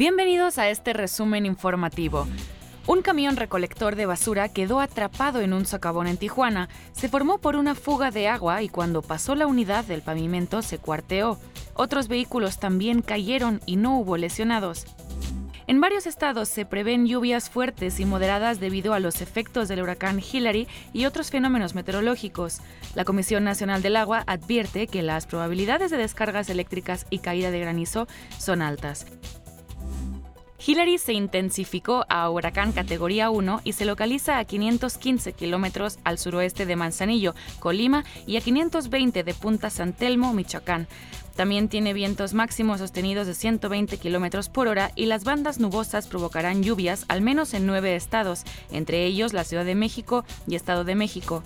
Bienvenidos a este resumen informativo. Un camión recolector de basura quedó atrapado en un socavón en Tijuana. Se formó por una fuga de agua y cuando pasó la unidad del pavimento se cuarteó. Otros vehículos también cayeron y no hubo lesionados. En varios estados se prevén lluvias fuertes y moderadas debido a los efectos del huracán Hillary y otros fenómenos meteorológicos. La Comisión Nacional del Agua advierte que las probabilidades de descargas eléctricas y caída de granizo son altas. Hillary se intensificó a huracán categoría 1 y se localiza a 515 kilómetros al suroeste de Manzanillo, Colima, y a 520 de Punta San Telmo, Michoacán. También tiene vientos máximos sostenidos de 120 kilómetros por hora y las bandas nubosas provocarán lluvias al menos en nueve estados, entre ellos la Ciudad de México y Estado de México.